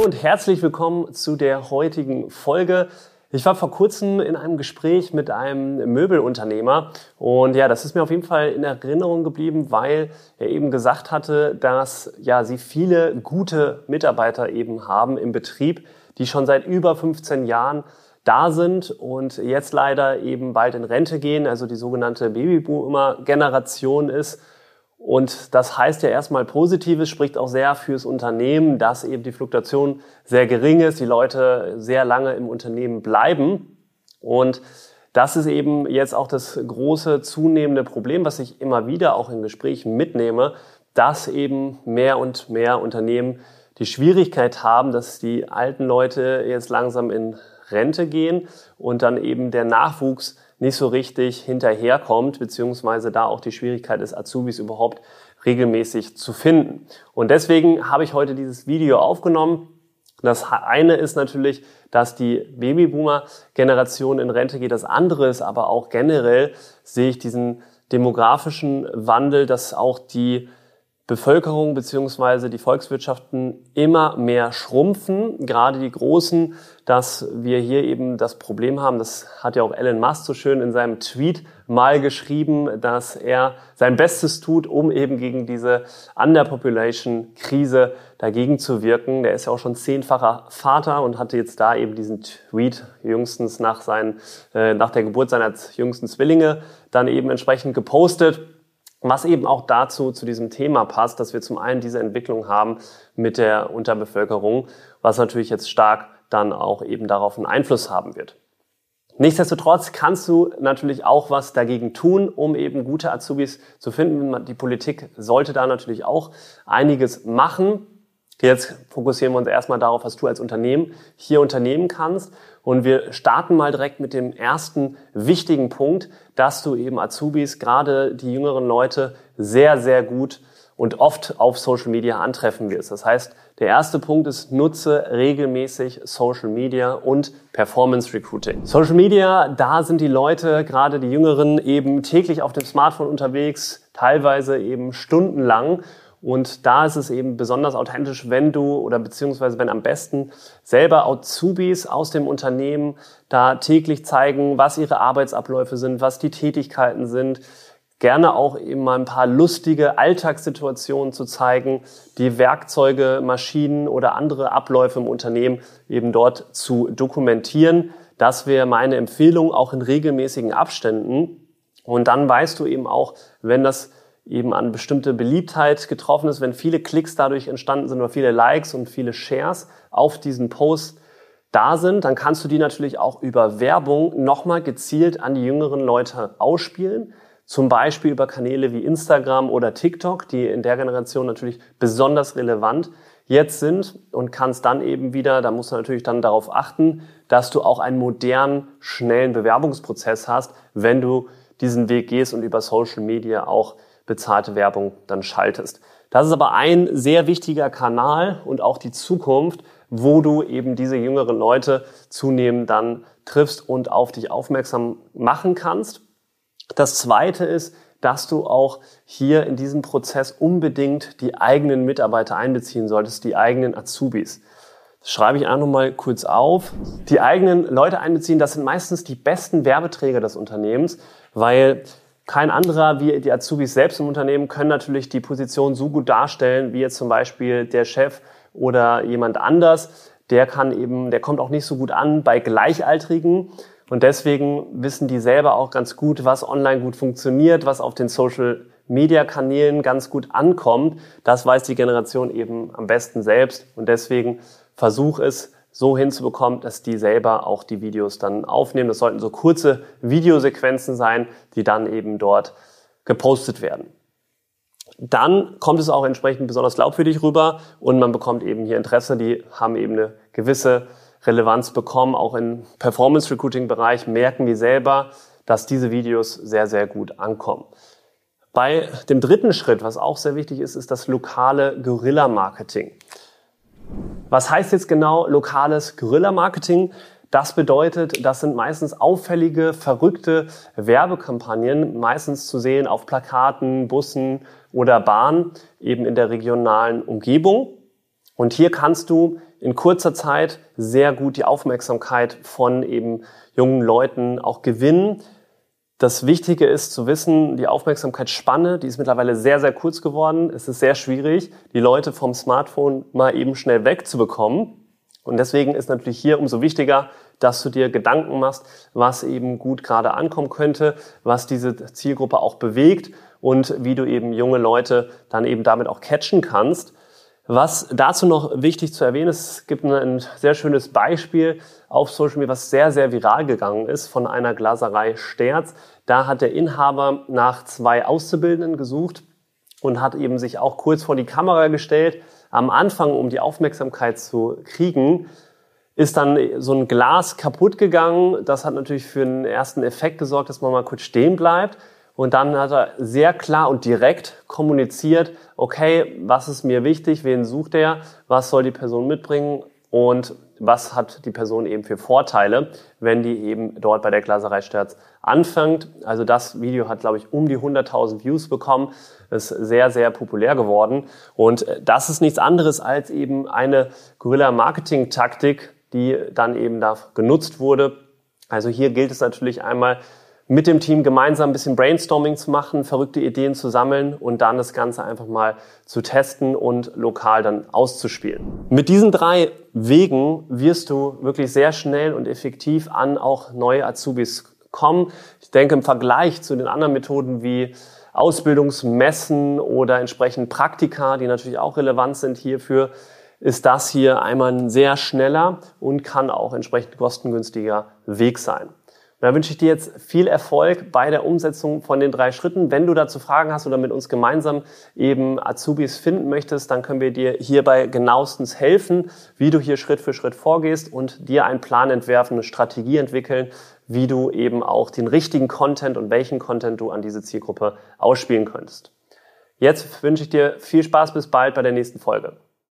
Hallo und herzlich willkommen zu der heutigen Folge. Ich war vor kurzem in einem Gespräch mit einem Möbelunternehmer und ja, das ist mir auf jeden Fall in Erinnerung geblieben, weil er eben gesagt hatte, dass ja, sie viele gute Mitarbeiter eben haben im Betrieb, die schon seit über 15 Jahren da sind und jetzt leider eben bald in Rente gehen, also die sogenannte Babyboomer-Generation ist und das heißt ja erstmal Positives, spricht auch sehr fürs Unternehmen, dass eben die Fluktuation sehr gering ist, die Leute sehr lange im Unternehmen bleiben. Und das ist eben jetzt auch das große zunehmende Problem, was ich immer wieder auch in Gesprächen mitnehme, dass eben mehr und mehr Unternehmen die Schwierigkeit haben, dass die alten Leute jetzt langsam in Rente gehen und dann eben der Nachwuchs nicht so richtig hinterherkommt, beziehungsweise da auch die Schwierigkeit ist, Azubis überhaupt regelmäßig zu finden. Und deswegen habe ich heute dieses Video aufgenommen. Das eine ist natürlich, dass die Babyboomer-Generation in Rente geht. Das andere ist aber auch generell sehe ich diesen demografischen Wandel, dass auch die Bevölkerung beziehungsweise die Volkswirtschaften immer mehr schrumpfen, gerade die großen, dass wir hier eben das Problem haben, das hat ja auch Elon Musk so schön in seinem Tweet mal geschrieben, dass er sein Bestes tut, um eben gegen diese Underpopulation-Krise dagegen zu wirken. Der ist ja auch schon zehnfacher Vater und hatte jetzt da eben diesen Tweet jüngstens nach, seinen, äh, nach der Geburt seiner jüngsten Zwillinge dann eben entsprechend gepostet was eben auch dazu, zu diesem Thema passt, dass wir zum einen diese Entwicklung haben mit der Unterbevölkerung, was natürlich jetzt stark dann auch eben darauf einen Einfluss haben wird. Nichtsdestotrotz kannst du natürlich auch was dagegen tun, um eben gute Azubis zu finden. Die Politik sollte da natürlich auch einiges machen. Jetzt fokussieren wir uns erstmal darauf, was du als Unternehmen hier unternehmen kannst. Und wir starten mal direkt mit dem ersten wichtigen Punkt, dass du eben Azubis, gerade die jüngeren Leute, sehr, sehr gut und oft auf Social Media antreffen wirst. Das heißt, der erste Punkt ist, nutze regelmäßig Social Media und Performance Recruiting. Social Media, da sind die Leute, gerade die Jüngeren, eben täglich auf dem Smartphone unterwegs, teilweise eben stundenlang. Und da ist es eben besonders authentisch, wenn du oder beziehungsweise wenn am besten selber Azubis aus dem Unternehmen da täglich zeigen, was ihre Arbeitsabläufe sind, was die Tätigkeiten sind. Gerne auch eben mal ein paar lustige Alltagssituationen zu zeigen, die Werkzeuge, Maschinen oder andere Abläufe im Unternehmen eben dort zu dokumentieren. Das wäre meine Empfehlung, auch in regelmäßigen Abständen. Und dann weißt du eben auch, wenn das eben an bestimmte Beliebtheit getroffen ist, wenn viele Klicks dadurch entstanden sind oder viele Likes und viele Shares auf diesen Post da sind, dann kannst du die natürlich auch über Werbung nochmal gezielt an die jüngeren Leute ausspielen. Zum Beispiel über Kanäle wie Instagram oder TikTok, die in der Generation natürlich besonders relevant jetzt sind und kannst dann eben wieder, da musst du natürlich dann darauf achten, dass du auch einen modernen, schnellen Bewerbungsprozess hast, wenn du diesen Weg gehst und über Social Media auch bezahlte Werbung dann schaltest. Das ist aber ein sehr wichtiger Kanal und auch die Zukunft, wo du eben diese jüngeren Leute zunehmend dann triffst und auf dich aufmerksam machen kannst. Das zweite ist, dass du auch hier in diesem Prozess unbedingt die eigenen Mitarbeiter einbeziehen solltest, die eigenen Azubis. Das schreibe ich auch nochmal kurz auf. Die eigenen Leute einbeziehen, das sind meistens die besten Werbeträger des Unternehmens, weil kein anderer wie die Azubis selbst im Unternehmen können natürlich die Position so gut darstellen, wie jetzt zum Beispiel der Chef oder jemand anders. Der kann eben, der kommt auch nicht so gut an bei Gleichaltrigen. Und deswegen wissen die selber auch ganz gut, was online gut funktioniert, was auf den Social Media Kanälen ganz gut ankommt. Das weiß die Generation eben am besten selbst. Und deswegen versuch es, so hinzubekommen, dass die selber auch die Videos dann aufnehmen. Das sollten so kurze Videosequenzen sein, die dann eben dort gepostet werden. Dann kommt es auch entsprechend besonders glaubwürdig rüber und man bekommt eben hier Interesse, die haben eben eine gewisse Relevanz bekommen. Auch im Performance Recruiting Bereich merken die selber, dass diese Videos sehr, sehr gut ankommen. Bei dem dritten Schritt, was auch sehr wichtig ist, ist das lokale Guerilla-Marketing. Was heißt jetzt genau lokales Guerilla-Marketing? Das bedeutet, das sind meistens auffällige, verrückte Werbekampagnen, meistens zu sehen auf Plakaten, Bussen oder Bahnen, eben in der regionalen Umgebung. Und hier kannst du in kurzer Zeit sehr gut die Aufmerksamkeit von eben jungen Leuten auch gewinnen. Das Wichtige ist zu wissen, die Aufmerksamkeitsspanne, die ist mittlerweile sehr, sehr kurz geworden. Es ist sehr schwierig, die Leute vom Smartphone mal eben schnell wegzubekommen. Und deswegen ist natürlich hier umso wichtiger, dass du dir Gedanken machst, was eben gut gerade ankommen könnte, was diese Zielgruppe auch bewegt und wie du eben junge Leute dann eben damit auch catchen kannst. Was dazu noch wichtig zu erwähnen ist, es gibt ein sehr schönes Beispiel auf Social Media, was sehr, sehr viral gegangen ist von einer Glaserei Sterz. Da hat der Inhaber nach zwei Auszubildenden gesucht und hat eben sich auch kurz vor die Kamera gestellt. Am Anfang, um die Aufmerksamkeit zu kriegen, ist dann so ein Glas kaputt gegangen. Das hat natürlich für einen ersten Effekt gesorgt, dass man mal kurz stehen bleibt. Und dann hat er sehr klar und direkt kommuniziert, okay, was ist mir wichtig, wen sucht er, was soll die Person mitbringen und was hat die Person eben für Vorteile, wenn die eben dort bei der Glaserei Sterz anfängt. Also das Video hat, glaube ich, um die 100.000 Views bekommen, ist sehr, sehr populär geworden. Und das ist nichts anderes als eben eine Guerilla-Marketing-Taktik, die dann eben da genutzt wurde. Also hier gilt es natürlich einmal, mit dem Team gemeinsam ein bisschen Brainstorming zu machen, verrückte Ideen zu sammeln und dann das Ganze einfach mal zu testen und lokal dann auszuspielen. Mit diesen drei Wegen wirst du wirklich sehr schnell und effektiv an auch neue Azubis kommen. Ich denke im Vergleich zu den anderen Methoden wie Ausbildungsmessen oder entsprechend Praktika, die natürlich auch relevant sind hierfür, ist das hier einmal ein sehr schneller und kann auch entsprechend kostengünstiger Weg sein. Da wünsche ich dir jetzt viel Erfolg bei der Umsetzung von den drei Schritten. Wenn du dazu Fragen hast oder mit uns gemeinsam eben Azubis finden möchtest, dann können wir dir hierbei genauestens helfen, wie du hier Schritt für Schritt vorgehst und dir einen Plan entwerfen, eine Strategie entwickeln, wie du eben auch den richtigen Content und welchen Content du an diese Zielgruppe ausspielen könntest. Jetzt wünsche ich dir viel Spaß, bis bald bei der nächsten Folge.